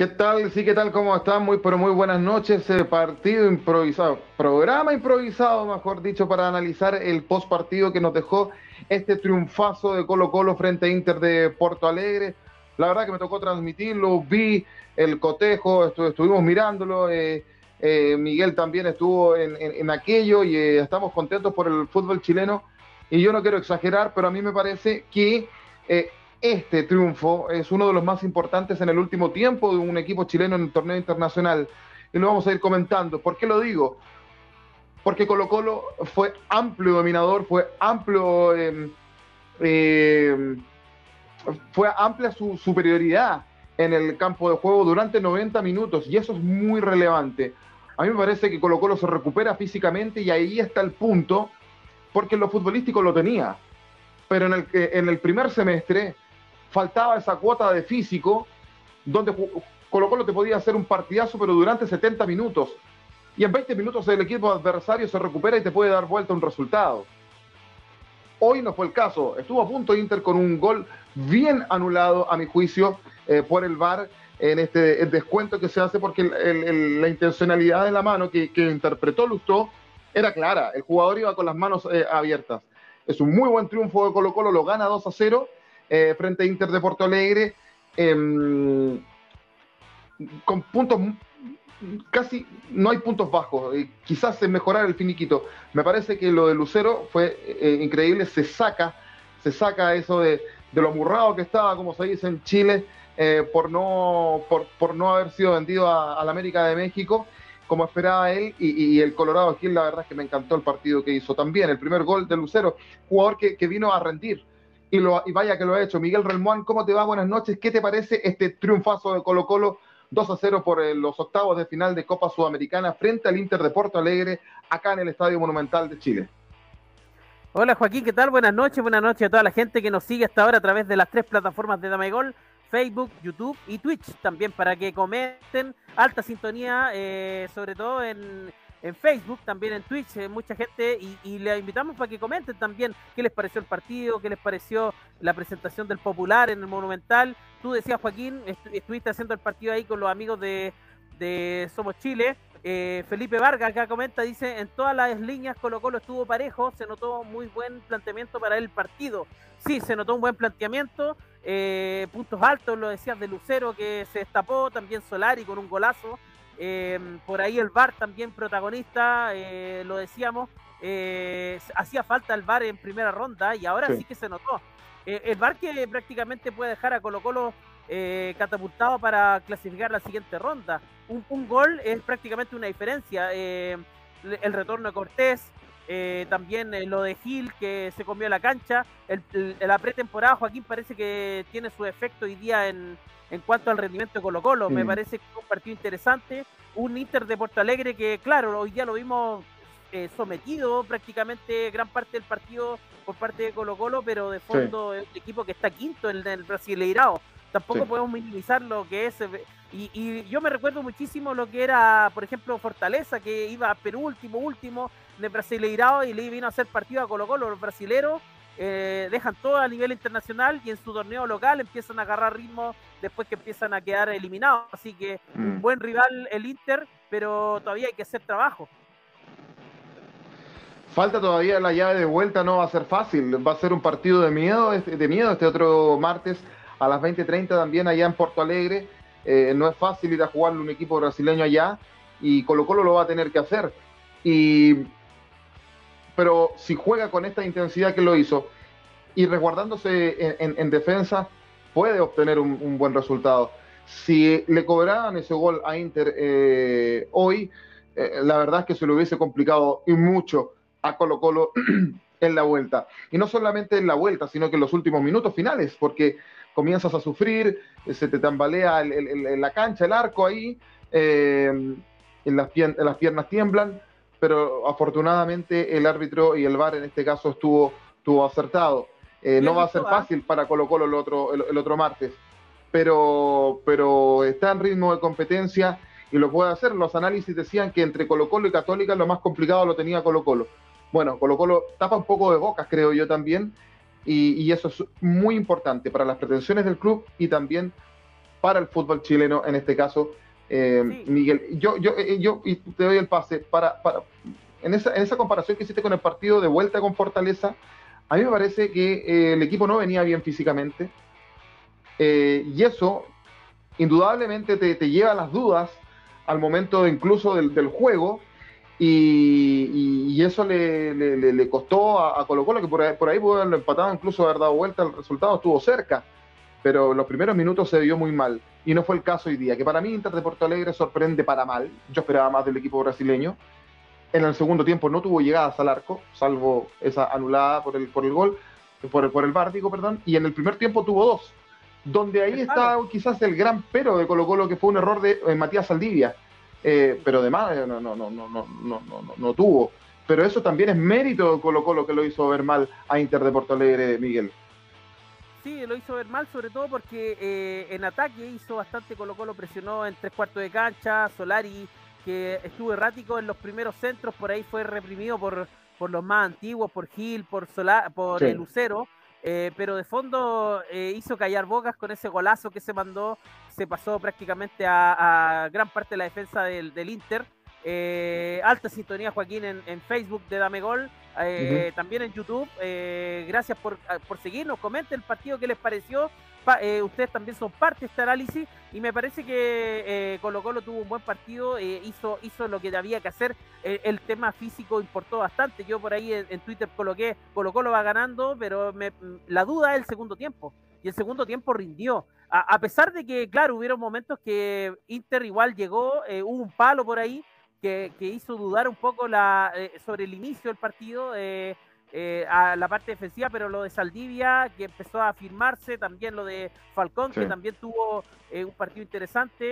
¿Qué tal? Sí, ¿qué tal? ¿Cómo están? Muy, pero muy buenas noches. Eh, partido improvisado, programa improvisado, mejor dicho, para analizar el post partido que nos dejó este triunfazo de Colo Colo frente a Inter de Porto Alegre. La verdad que me tocó transmitirlo, vi el cotejo, estuvimos mirándolo. Eh, eh, Miguel también estuvo en, aquello y estamos contentos por el fútbol chileno. Y yo no quiero exagerar, pero a mí me parece que este triunfo es uno de los más importantes en el último tiempo de un equipo chileno en el torneo internacional. Y lo vamos a ir comentando. ¿Por qué lo digo? Porque Colo Colo fue amplio dominador, fue amplio, em, em, fue amplia su superioridad en el campo de juego durante 90 minutos y eso es muy relevante. A mí me parece que Colo Colo se recupera físicamente y ahí está el punto, porque lo futbolístico lo tenía. Pero en el, en el primer semestre faltaba esa cuota de físico donde Colo Colo te podía hacer un partidazo, pero durante 70 minutos. Y en 20 minutos el equipo adversario se recupera y te puede dar vuelta un resultado. Hoy no fue el caso. Estuvo a punto Inter con un gol bien anulado, a mi juicio, eh, por el VAR en este descuento que se hace porque la intencionalidad de la mano que, interpretó Lustó era clara. El jugador iba con las manos eh, abiertas. Es un muy buen triunfo de Colo Colo, lo gana 2 a 0 eh, frente a Inter de Porto Alegre, em, con puntos casi no hay puntos bajos, quizás es mejorar el finiquito. Me parece que lo de Lucero fue eh, increíble, se saca, se saca eso de, lo amurrado que estaba, como se dice en Chile, eh, por, no, por, no haber sido vendido a, la América de México, como esperaba él, y, el Colorado aquí, la verdad es que me encantó el partido que hizo también, el primer gol de Lucero, jugador que vino a rendir, y, lo, y vaya que lo ha hecho. Miguel Relmuán, ¿cómo te va? Buenas noches. ¿Qué te parece este triunfazo de Colo Colo 2 a 0 por eh, los octavos de final de Copa Sudamericana frente al Inter de Porto Alegre acá en el Estadio Monumental de Chile? Hola Joaquín, ¿qué tal? Buenas noches, buenas noches a toda la gente que nos sigue hasta ahora a través de las tres plataformas de Dame Gol, Facebook, YouTube y Twitch también para que comenten alta sintonía, eh, sobre todo en, en Facebook, también en Twitch, eh, mucha gente, y, y le invitamos para que comenten también qué les pareció el partido, qué les pareció la presentación del Popular en el Monumental. Tú decías, Joaquín, estuviste haciendo el partido ahí con los amigos de, Somos Chile. Eh, Felipe Vargas acá comenta, dice, en todas las líneas Colo Colo estuvo parejo, se notó muy buen planteamiento para el partido. Sí, se notó un buen planteamiento, eh, puntos altos, lo decías de Lucero que se destapó, también Solari con un golazo. Em, por ahí el VAR también protagonista, eh, lo decíamos, eh, hacía falta el VAR en primera ronda y ahora sí, que se notó. Eh, el VAR que prácticamente puede dejar a Colo Colo catapultado para clasificar la siguiente ronda. Un, gol es prácticamente una diferencia. el retorno de Cortés, también lo de Gil que se comió la cancha, el, la pretemporada Joaquín parece que tiene su efecto hoy día en, en cuanto al rendimiento de Colo Colo. Me parece que fue un partido interesante, un Inter de Porto Alegre que, claro, hoy día lo vimos eh, sometido prácticamente gran parte del partido por parte de Colo Colo, pero de fondo es un equipo que está quinto en el Brasileirao. Tampoco podemos minimizar lo que es. Eh, y, yo me recuerdo muchísimo lo que era, por ejemplo, Fortaleza, que iba a Perú último, último de Brasileirao y le vino a hacer partido a Colo Colo, los brasileros eh, dejan todo a nivel internacional y en su torneo local empiezan a agarrar ritmo después que empiezan a quedar eliminados. Así que un mm. buen rival el Inter, pero todavía hay que hacer trabajo. Falta todavía la llave de vuelta, no va a ser fácil. Va a ser un partido de miedo, de miedo este otro martes a las 20:30 también allá en Porto Alegre. Eh, no es fácil ir a jugarle un equipo brasileño allá y Colo Colo lo va a tener que hacer. Y pero si juega con esta intensidad que lo hizo y resguardándose en, defensa, puede obtener un, buen resultado. Si le cobraran ese gol a Inter eh, hoy, eh, la verdad es que se lo hubiese complicado y mucho a Colo Colo en la vuelta. Y no solamente en la vuelta, sino que en los últimos minutos finales, porque comienzas a sufrir, se te tambalea la cancha, el arco ahí, eh, las piernas tiemblan pero afortunadamente el árbitro y el VAR en este caso estuvo, estuvo acertado. Eh, no va a ser fácil para Colo Colo el otro, el, otro martes, pero, pero está en ritmo de competencia y lo puede hacer. Los análisis decían que entre Colo Colo y Católica lo más complicado lo tenía Colo Colo. Bueno, Colo Colo tapa un poco de bocas, creo yo también, y, y eso es muy importante para las pretensiones del club y también para el fútbol chileno en este caso. Eh, Miguel, yo, yo, eh, yo y te doy el pase para, para en, esa, en esa comparación que hiciste con el partido de vuelta con Fortaleza, a mí me parece que eh, el equipo no venía bien físicamente y eso indudablemente te, te, lleva a las dudas al momento incluso del, del juego y, y, eso le, le, le, costó a, a Colo Colo que por ahí, por ahí pudo haberlo empatado, incluso haber dado vuelta, el resultado estuvo cerca pero los primeros minutos se vio muy mal. Y no fue el caso hoy día, que para mí Inter de Porto Alegre sorprende para mal. Yo esperaba más del equipo brasileño. En el segundo tiempo no tuvo llegadas al arco, salvo esa anulada por el, por el gol, por el, por el bar, perdón. Y en el primer tiempo tuvo dos, donde ahí está quizás el gran pero de Colo Colo, que fue un error de eh, Matías Saldivia. Eh, pero además no, no, no, no, no, no, no, no tuvo. Pero eso también es mérito de Colo Colo que lo hizo ver mal a Inter de Porto Alegre, Miguel. Sí, lo hizo ver mal, sobre todo porque eh, en ataque hizo bastante Colo Colo, presionó en tres cuartos de cancha, Solari, que estuvo errático en los primeros centros, por ahí fue reprimido por, por los más antiguos, por Gil, por, Sola, por el Lucero, eh, pero de fondo eh, hizo callar bocas con ese golazo que se mandó, se pasó prácticamente a, gran parte de la defensa del, del Inter. alta sintonía Joaquín en, en, Facebook de Dame Gol eh, también en YouTube. Eh, gracias por, ah, por, seguirnos. Comenten el partido que les pareció. Eh, ustedes también son parte de este análisis y me parece que Colo Colo tuvo un buen partido, hizo, hizo lo que había que hacer. el tema físico importó bastante. Yo por ahí en, Twitter coloqué Colo Colo va ganando, pero me, la duda es el segundo tiempo. Y el segundo tiempo rindió. A, a, pesar de que, claro, hubieron momentos que Inter igual llegó, hubo un palo por ahí, que, hizo dudar un poco la, eh, sobre el inicio del partido eh, eh, a la parte defensiva, pero lo de Saldivia, que empezó a afirmarse, también lo de Falcón, que también tuvo un partido interesante.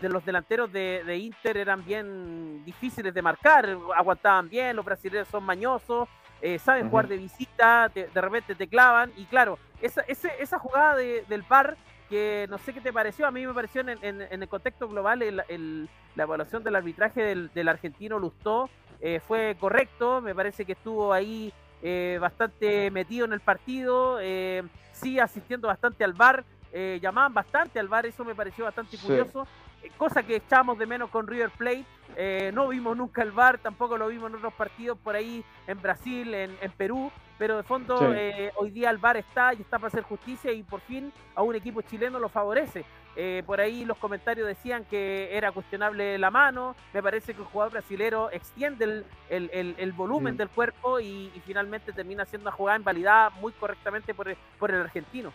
de los delanteros de, Inter eran bien difíciles de marcar, aguantaban bien, los brasileños son mañosos. saben jugar de visita, de, repente te clavan y claro, esa, esa, jugada del par que no sé qué te pareció, a mí me pareció en, el contexto global el, la evaluación del arbitraje del, argentino Lustó eh, fue correcto, me parece que estuvo ahí eh, bastante metido en el partido, eh, sí asistiendo bastante al bar, llamaban bastante al bar, eso me pareció bastante curioso, cosa que echábamos de menos con River Plate, no vimos nunca el bar, tampoco lo vimos en otros partidos por ahí en Brasil, en, en Perú, pero de fondo eh, hoy día el VAR está y está para hacer justicia y por fin a un equipo chileno lo favorece. Eh, por ahí los comentarios decían que era cuestionable la mano, me parece que el jugador brasilero extiende el, volumen mm. del cuerpo y, finalmente termina siendo una jugada invalidada muy correctamente por el, por el argentino.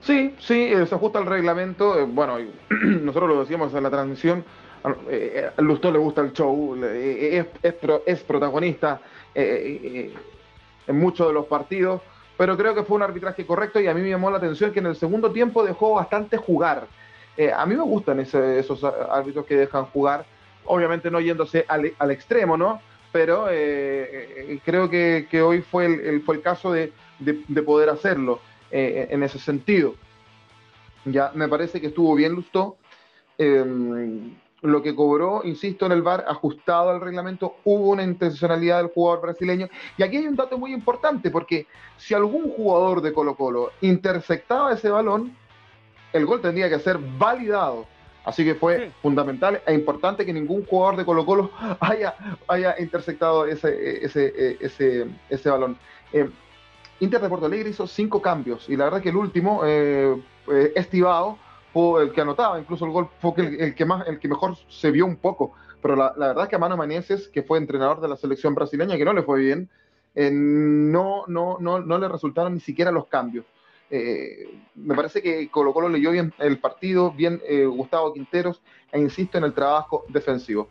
Sí, sí, eh, se ajusta al reglamento. bueno, nosotros lo decíamos en la transmisión. A Lustó le gusta el show, es, es, es protagonista en muchos de los partidos, pero creo que fue un arbitraje correcto y a mí me llamó la atención que en el segundo tiempo dejó bastante jugar. Eh, a mí me gustan esos árbitros que dejan jugar, obviamente no yéndose al, extremo, ¿no? Pero eh, eh, creo que, hoy fue el, fue el caso de, poder hacerlo en ese sentido. Ya me parece que estuvo bien Lustó lo que cobró, insisto, en el VAR, ajustado al reglamento, hubo una intencionalidad del jugador brasileño. Y aquí hay un dato muy importante, porque si algún jugador de Colo Colo interceptaba ese balón, el gol tendría que ser validado. Así que fue fundamental e importante que ningún jugador de Colo Colo haya, haya interceptado ese, ese, ese, ese balón. Eh, Inter de Porto Alegre hizo cinco cambios y la verdad que el último, eh, eh estivado, el que anotaba, incluso el gol fue el, que más, el que mejor se vio un poco. Pero la, verdad es que a Mano Manieses, que fue entrenador de la selección brasileña, que no le fue bien, eh, no, no, no, no le resultaron ni siquiera los cambios. Eh, me parece que Colo Colo leyó bien el partido, bien eh, Gustavo Quinteros, e insisto en el trabajo defensivo.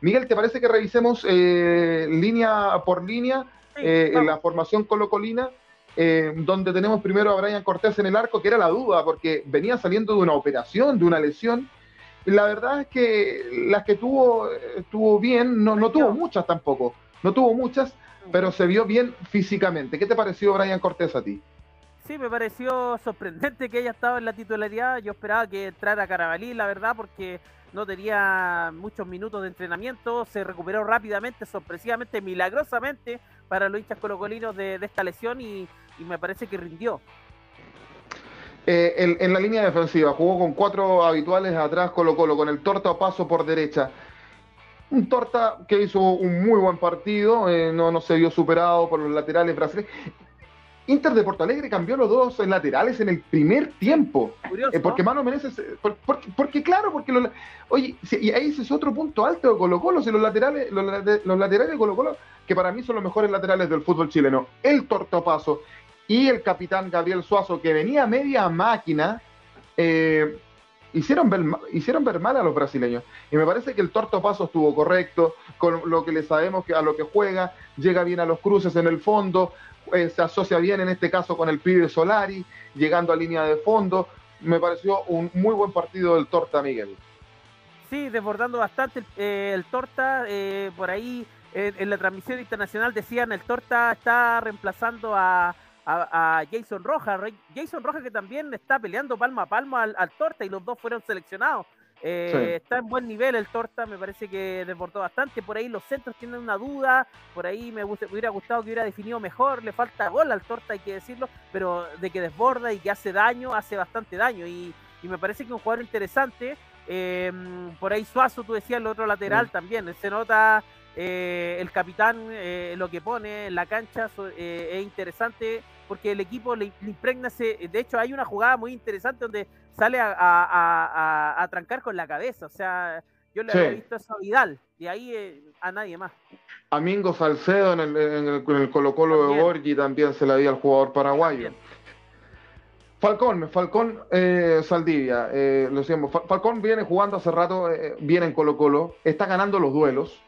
Miguel, ¿te parece que revisemos línea por línea la formación colocolina? Eh, donde tenemos primero a Brian Cortés en el arco, que era la duda, porque venía saliendo de una operación, de una lesión. La verdad es que las que tuvo, estuvo bien, no, no tuvo muchas tampoco, no tuvo muchas, pero se vio bien físicamente. ¿Qué te pareció Brian Cortés a ti? Sí, me pareció sorprendente que haya estado en la titularidad. Yo esperaba que entrara Carabalí, la verdad, porque no tenía muchos minutos de entrenamiento. Se recuperó rápidamente, sorpresivamente, milagrosamente para los hinchas colocolinos de, de esta lesión y, y me parece que rindió. Eh, en, la línea defensiva jugó con cuatro habituales atrás Colo Colo, con el Torta a paso por derecha. Un Torta que hizo un muy buen partido, eh, no, no se vio superado por los laterales brasileños. Inter de Porto Alegre cambió los dos laterales en el primer tiempo. Eh, porque Mano Menezes. porque, claro, porque. oye, y ahí ese es otro punto alto de Colo Colo. Si los laterales, los, laterales de Colo Colo, que para mí son los mejores laterales del fútbol chileno, el Tortopaso y el capitán Gabriel Suazo, que venía media máquina, eh, hicieron, ver, hicieron ver mal a los brasileños. Y me parece que el Torto Paso estuvo correcto, con lo que le sabemos que a lo que juega, llega bien a los cruces en el fondo, eh, se asocia bien en este caso con el pibe Solari, llegando a línea de fondo. Me pareció un muy buen partido del Torta, Miguel. Sí, desbordando bastante el, eh, Torta, por ahí en la transmisión internacional decían el Torta está reemplazando a a, Jason Rojas. Jason Rojas que también está peleando palma a palma al, Torta y los dos fueron seleccionados. Eh, está en buen nivel el Torta, me parece que desbordó bastante. Por ahí los centros tienen una duda, por ahí me, hubiera gustado que hubiera definido mejor. Le falta gol al Torta, hay que decirlo, pero de que desborda y que hace daño, hace bastante daño. Y, me parece que es un jugador interesante. Em, por ahí Suazo, tú decías, el otro lateral también. Se nota eh, el capitán, eh, lo que pone en la cancha es interesante porque el equipo le, impregna ese. De hecho, hay una jugada muy interesante donde sale a, trancar con la cabeza. O sea, yo le había visto eso a Vidal, y ahí eh, a nadie más. A Mingo Salcedo en el, en el, Colo Colo de Borgi también se le había al jugador paraguayo. Falcón, Falcón eh, Saldivia, eh, lo decíamos, Falcón viene jugando hace rato, viene en Colo Colo, está ganando los duelos.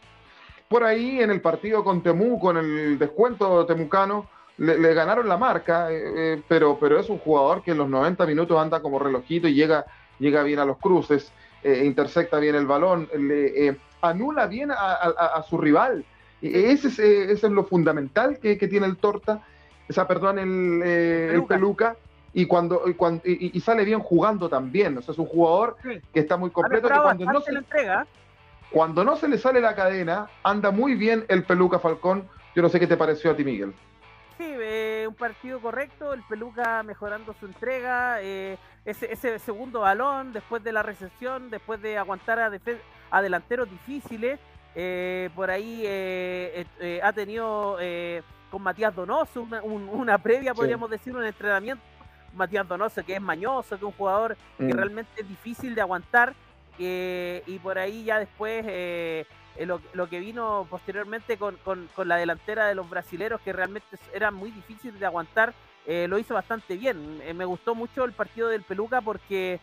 Por ahí en el partido con Temu, con el descuento temucano, le, ganaron la marca, eh, eh, pero, pero es un jugador que en los 90 minutos anda como relojito y llega, llega bien a los cruces, eh, intersecta bien el balón, le, anula bien a, su rival. Ese es, ese es lo fundamental que, tiene el Torta, esa, perdón, el, Peluca. y cuando, y, sale bien jugando también. O sea, es un jugador que está muy completo. cuando no se, entrega. cuando no se le sale la cadena, anda muy bien el Peluca Falcón. Yo no sé qué te pareció a ti, Miguel. Sí, eh, un partido correcto, el Peluca mejorando su entrega, eh, ese, segundo balón después de la recepción, después de aguantar a, delanteros difíciles, eh, por ahí ha tenido con Matías Donoso una, previa, podríamos decir, un entrenamiento. Matías Donoso que es mañoso, que es un jugador que mm. realmente es difícil de aguantar, y por ahí ya después eh, lo, que vino posteriormente con, la delantera de los brasileros, que realmente era muy difícil de aguantar, eh, lo hizo bastante bien. Eh, me gustó mucho el partido del Peluca porque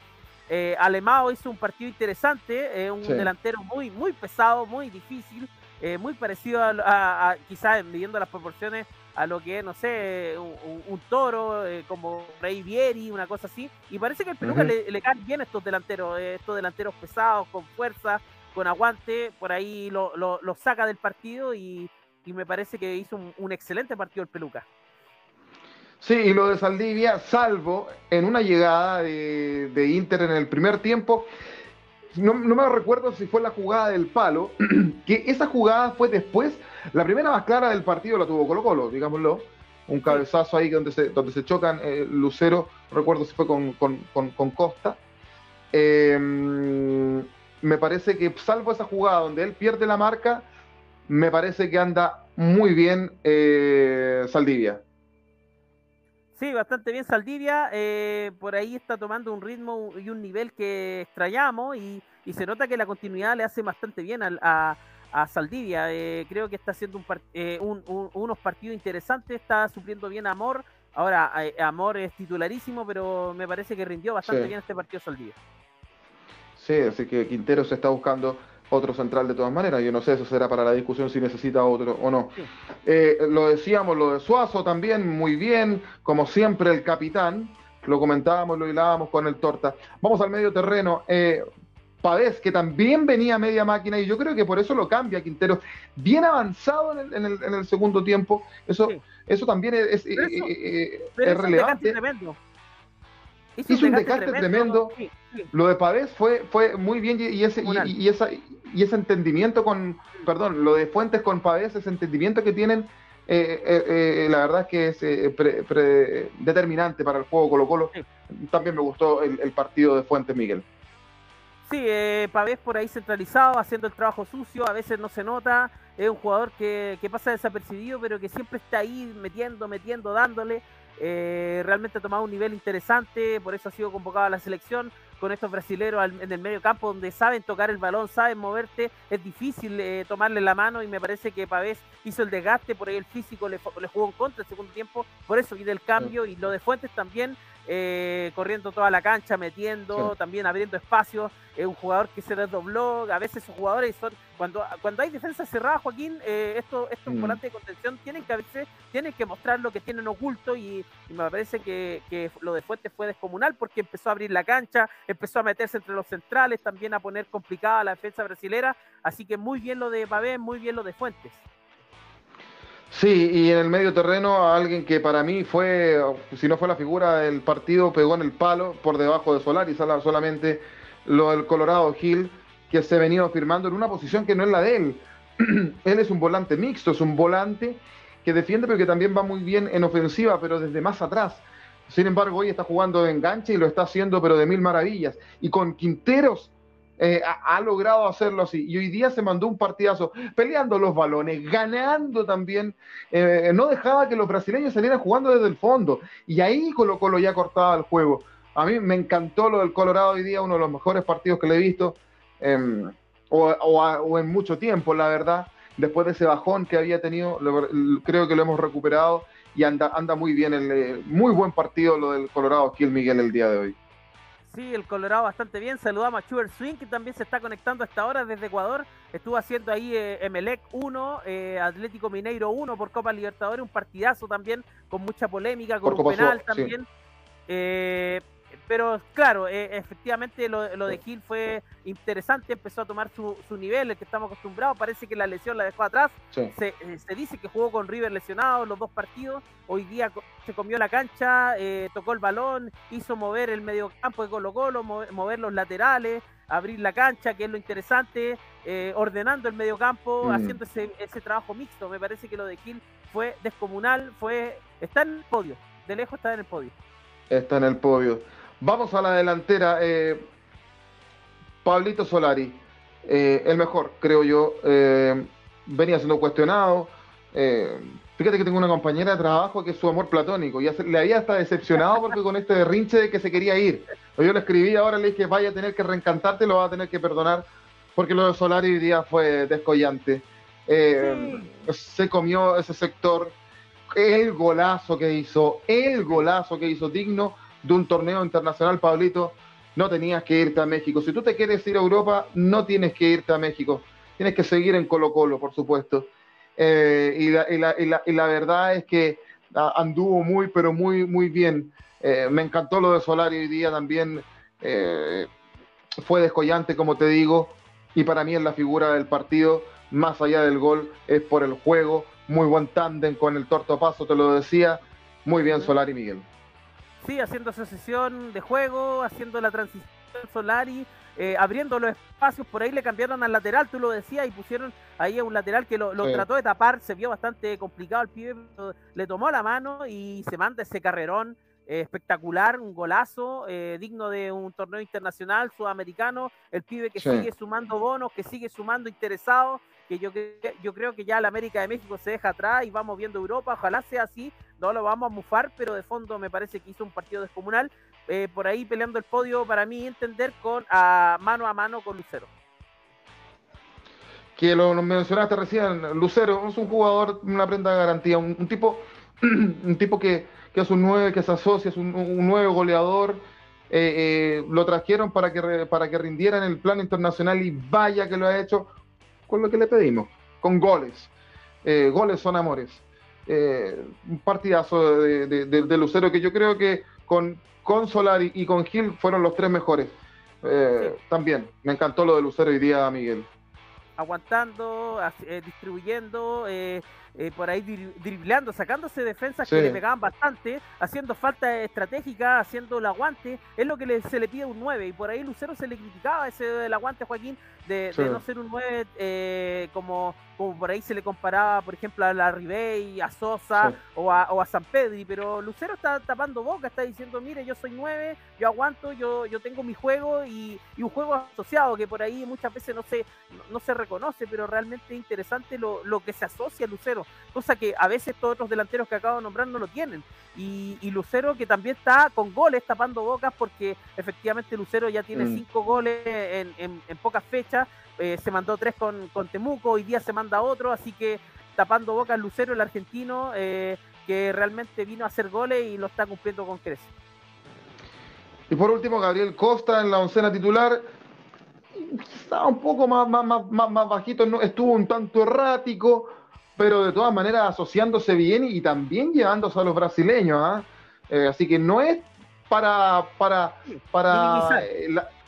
Alemao hizo un partido interesante, un delantero muy, muy pesado, muy difícil, muy parecido a, quizás midiendo las proporciones a lo que no sé, un, toro como Rey Vieri, una cosa así. Y parece que el Peluca le, le, caen bien estos delanteros, estos delanteros pesados, con fuerza, con aguante, por ahí lo, saca del partido y, me parece que hizo un, excelente partido el Peluca. Sí, y lo de Saldivia, salvo en una llegada de, Inter en el primer tiempo, no, me recuerdo si fue la jugada del palo, que esa jugada fue después, la primera más clara del partido la tuvo Colo Colo, digámoslo, un cabezazo ahí donde se, donde se chocan eh, Lucero, recuerdo si fue con, con Costa. Eh, me parece que salvo esa jugada donde él pierde la marca, me parece que anda muy bien eh, Saldivia. Sí, bastante bien Saldivia. Eh, por ahí está tomando un ritmo y un nivel que extrañamos y, se nota que la continuidad le hace bastante bien a, Saldivia. Eh, creo que está haciendo un, unos partidos interesantes, está supliendo bien a Amor. Ahora, Amor es titularísimo, pero me parece que rindió bastante bien este partido Saldivia. Sí, así que Quintero se está buscando otro central de todas maneras. Yo no sé, eso será para la discusión si necesita otro o no. Eh, lo decíamos, lo de Suazo también, muy bien, como siempre el capitán. Lo comentábamos, lo hilábamos con el Torta. Vamos al medio terreno. Eh, Pavés, que también venía media máquina, y yo creo que por eso lo cambia Quintero. Bien avanzado en el, en el, segundo tiempo. Eso, eso también es, relevante hizo un descarte tremendo. Lo de Pavés fue, fue muy bien y ese, y, esa, y ese entendimiento con, perdón, lo de Fuentes con Pavés, ese entendimiento que tienen, eh, eh, eh, la verdad es que es determinante para el juego Colo Colo. también me gustó el, partido de Fuentes Miguel. Sí, eh, Pavés por ahí centralizado, haciendo el trabajo sucio, a veces no se nota, es un jugador que, que pasa desapercibido, pero que siempre está ahí metiendo, metiendo, dándole. Eh, realmente ha tomado un nivel interesante, por eso ha sido convocado a la selección con estos brasileros en el medio campo donde saben tocar el balón, saben moverte, es difícil eh, tomarle la mano y me parece que Pavés hizo el desgaste, por ahí el físico le, le jugó en contra el segundo tiempo, por eso viene el cambio y lo de Fuentes también eh, corriendo toda la cancha, metiendo, también abriendo espacios. Es un jugador que se desdobló. A veces esos jugadores son. Cuando, cuando hay defensa cerrada, Joaquín, eh, estos, estos mm. volantes de contención tienen que a veces tienen que mostrar lo que tienen oculto. Y, me parece que, que, lo de Fuentes fue descomunal porque empezó a abrir la cancha, empezó a meterse entre los centrales, también a poner complicada la defensa brasilera. Así que muy bien lo de Pabé, muy bien lo de Fuentes. Sí, y en el medio terreno a alguien que para mí fue, si no fue la figura del partido, pegó en el palo por debajo de Solari, solamente lo del Colorado Gil, que se ha venido firmando en una posición que no es la de él. él es un volante mixto, es un volante que defiende, pero que también va muy bien en ofensiva, pero desde más atrás. Sin embargo, hoy está jugando de enganche y lo está haciendo, pero de mil maravillas. Y con Quinteros eh, ha, logrado hacerlo así. Y hoy día se mandó un partidazo peleando los balones, ganando también. Eh, no dejaba que los brasileños salieran jugando desde el fondo. Y ahí Colo Colo ya cortaba el juego. A mí me encantó lo del Colorado hoy día, uno de los mejores partidos que le he visto, em, o, en mucho tiempo, la verdad. Después de ese bajón que había tenido, creo que lo hemos recuperado y anda, anda muy bien. El, eh, muy buen partido lo del Colorado aquí el Miguel el día de hoy. Sí, el Colorado bastante bien. Saludamos a Chuber Swing, que también se está conectando hasta ahora desde Ecuador. Estuvo haciendo ahí eh, Emelec 1, eh, Atlético Mineiro 1 por Copa Libertadores, un partidazo también, con mucha polémica, con un penal también. Eh, pero claro, eh, efectivamente lo, de Gil fue interesante, empezó a tomar su, nivel, el que estamos acostumbrados, parece que la lesión la dejó atrás, eh, se, dice que jugó con River lesionado los dos partidos, hoy día se comió la cancha, eh, tocó el balón, hizo mover el medio campo de Colo Colo, mover, los laterales, abrir la cancha, que es lo interesante, ordenando el medio campo, mm. haciendo ese, ese trabajo mixto, me parece que lo de Gil fue descomunal, fue está en el podio, de lejos está en el podio. Está en el podio. Vamos a la delantera. Eh, Pablito Solari, eh, el mejor, creo yo. Eh, venía siendo cuestionado. fíjate que tengo una compañera de trabajo que es su amor platónico. Y le había hasta decepcionado porque con este derrinche de que se quería ir. Yo le escribí ahora, le dije, vaya a tener que reencantarte, lo va a tener que perdonar. Porque lo de Solari hoy día fue descollante. Se comió ese sector. El golazo que hizo, el golazo que hizo digno de un torneo internacional, Pablito, no tenías que irte a México. Si tú te quieres ir a Europa, no tienes que irte a México. Tienes que seguir en Colo Colo, por supuesto. Eh, y, la, verdad es que anduvo muy, pero muy, muy bien. Eh, me encantó lo de Solari hoy día también. Eh, fue descollante, como te digo, y para mí es la figura del partido, más allá del gol, es por el juego. Muy buen tándem con el torto paso, te lo decía. Muy bien, Solari Miguel. Sí, haciendo asociación de juego, haciendo la transición Solari, eh, abriendo los espacios, por ahí le cambiaron al lateral, tú lo decías, y pusieron ahí a un lateral que lo, trató de tapar, se vio bastante complicado el pibe, le tomó la mano y se manda ese carrerón eh, espectacular, un golazo, eh, digno de un torneo internacional sudamericano, el pibe que sigue sumando bonos, que sigue sumando interesados, que yo, yo creo que ya la América de México se deja atrás y vamos viendo Europa, ojalá sea así, no lo vamos a mufar, pero de fondo me parece que hizo un partido descomunal, eh, por ahí peleando el podio para mí entender con mano a mano con Lucero. Que lo, mencionaste recién, Lucero es un jugador, una prenda de garantía, un, tipo, un tipo que, es un 9, que se asocia, es un, un 9 goleador, eh, eh, lo trajeron para que, para que rindiera en el plano internacional y vaya que lo ha hecho con lo que le pedimos, con goles. goles son amores eh, un partidazo de, Lucero que yo creo que con, con Solari y con Gil fueron los tres mejores. Eh, también, me encantó lo de Lucero hoy día, Miguel. Aguantando, eh, distribuyendo, eh, por ahí driblando, sacándose defensas que le pegaban bastante, haciendo falta estratégica, haciendo el aguante, es lo que se le pide a un 9, y por ahí Lucero se le criticaba ese del aguante Joaquín, de, no ser un 9 eh, como, como por ahí se le comparaba, por ejemplo, a la Ribey, a Sosa o, a, o a San Pedri, pero Lucero está tapando boca, está diciendo, mire, yo soy 9, yo aguanto, yo, yo tengo mi juego y, un juego asociado que por ahí muchas veces no se, no, se reconoce, pero realmente es interesante lo, lo, que se asocia a Lucero, cosa que a veces todos los delanteros que acabo de nombrar no lo tienen. Y, Lucero que también está con goles tapando bocas porque efectivamente Lucero ya tiene 5 mm. goles en, en pocas fechas eh, se mandó tres con, con, Temuco, hoy día se manda otro, así que tapando boca Lucero, el argentino, eh, que realmente vino a hacer goles y lo está cumpliendo con creces. Y por último, Gabriel Costa en la oncena titular. Estaba un poco más, más, más, más bajito, no, estuvo un tanto errático, pero de todas maneras asociándose bien y también llevándose a los brasileños. ¿ah? Eh, así que no es para, para, para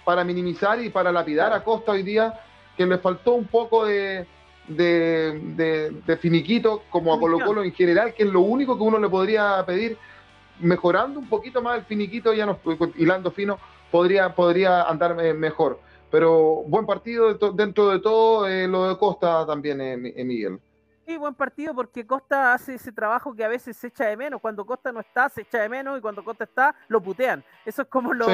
para minimizar y para lapidar a Costa hoy día, que le faltó un poco de, de, finiquito, como a Colo Colo en general, que es lo único que uno le podría pedir, mejorando un poquito más el finiquito, ya no, hilando fino, podría, podría andar mejor. Pero buen partido dentro de todo, eh, lo de Costa también, eh, eh, Miguel. Sí, buen partido porque Costa hace ese trabajo que a veces se echa de menos. Cuando Costa no está, se echa de menos y cuando Costa está, lo putean. Eso es como lo,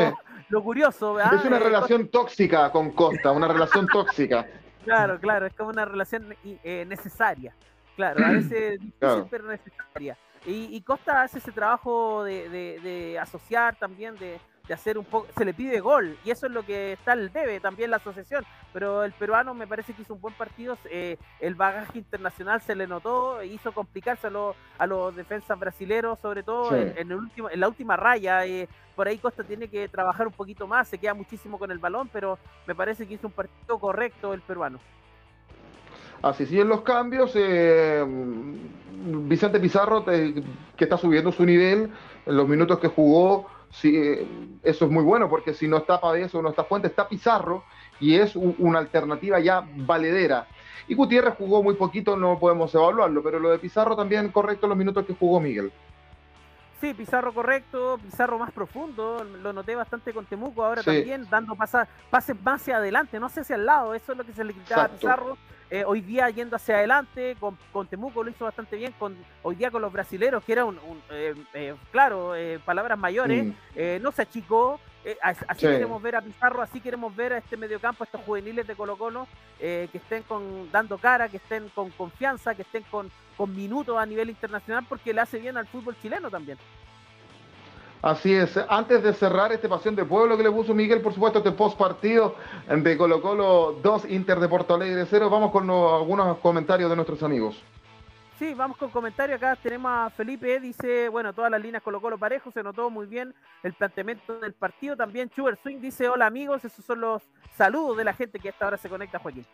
lo curioso. Es una relación tóxica con Costa, una relación tóxica. Claro, claro, es como una relación eh, necesaria. Claro, a veces difícil, pero necesaria. Y, Costa hace ese trabajo de, de asociar también, de, de hacer un poco, se le pide gol y eso es lo que está el debe también la asociación, pero el peruano me parece que hizo un buen partido, eh, el bagaje internacional se le notó, hizo complicarse a, los defensas brasileros, sobre todo en, el último, en la última raya, eh, por ahí Costa tiene que trabajar un poquito más, se queda muchísimo con el balón, pero me parece que hizo un partido correcto el peruano. Así siguen los cambios. Eh, Vicente Pizarro, que está subiendo su nivel, en los minutos que jugó, sí, eso es muy bueno porque si no está Pavés o no está Fuente, está Pizarro y es una alternativa ya valedera. Y Gutiérrez jugó muy poquito, no podemos evaluarlo, pero lo de Pizarro también correcto los minutos que jugó Miguel. Sí, Pizarro correcto, Pizarro más profundo, lo noté bastante con Temuco, ahora también dando pases más hacia adelante, no hacia el lado, eso es lo que se le quitaba a Pizarro. Eh, hoy día yendo hacia adelante, con, con, Temuco lo hizo bastante bien, con hoy día con los brasileros, que era un, eh, eh, claro, palabras mayores, mm. no se achicó, así queremos ver a Pizarro, así queremos ver a este mediocampo, a estos juveniles de Colo Colo, que estén con, dando cara, que estén con confianza, que estén con, con minutos a nivel internacional, porque le hace bien al fútbol chileno también. Así es. Antes de cerrar este pasión de pueblo que le puso Miguel, por supuesto, este post partido de Colo Colo 2, Inter de Porto Alegre 0, vamos con algunos comentarios de nuestros amigos. Sí, vamos con comentarios. Acá tenemos a Felipe, dice, bueno, todas las líneas Colo Colo parejo, se notó muy bien el planteamiento del partido. También Chuber Swing dice, hola amigos, esos son los saludos de la gente que hasta ahora se conecta, Joaquín.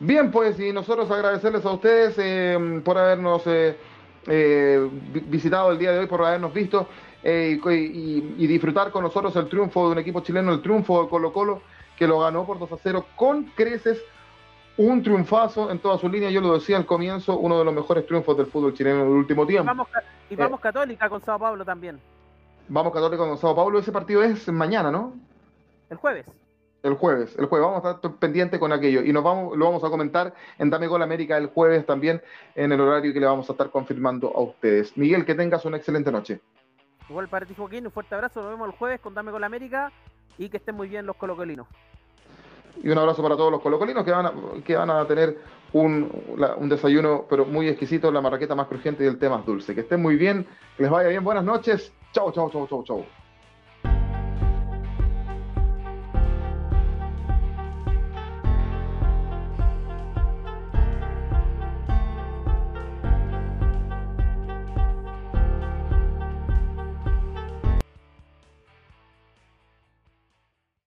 Bien, pues, y nosotros agradecerles a ustedes eh, por habernos eh, eh, visitado el día de hoy, por habernos visto. Eh, y, disfrutar con nosotros el triunfo de un equipo chileno, el triunfo de Colo Colo, que lo ganó por 2 a 0 con creces. Un triunfazo en toda su línea, yo lo decía al comienzo, uno de los mejores triunfos del fútbol chileno del último tiempo. Y vamos, eh, Católica con Sao Paulo también. Vamos Católica con Sao Paulo, ese partido es mañana, ¿no? El jueves. El jueves, el jueves, vamos a estar pendientes con aquello y nos vamos, lo vamos a comentar en Dame Gol América el jueves también en el horario que le vamos a estar confirmando a ustedes. Miguel, que tengas una excelente noche. Igual para ti, Joaquín, un fuerte abrazo. Nos vemos el jueves con Dame con la América y que estén muy bien los colocolinos. Y un abrazo para todos los colocolinos que van a, que van a tener un, un desayuno pero muy exquisito, la marraqueta más crujiente y el té más dulce. Que estén muy bien, que les vaya bien. Buenas noches. Chau, chau, chau, chau, chau.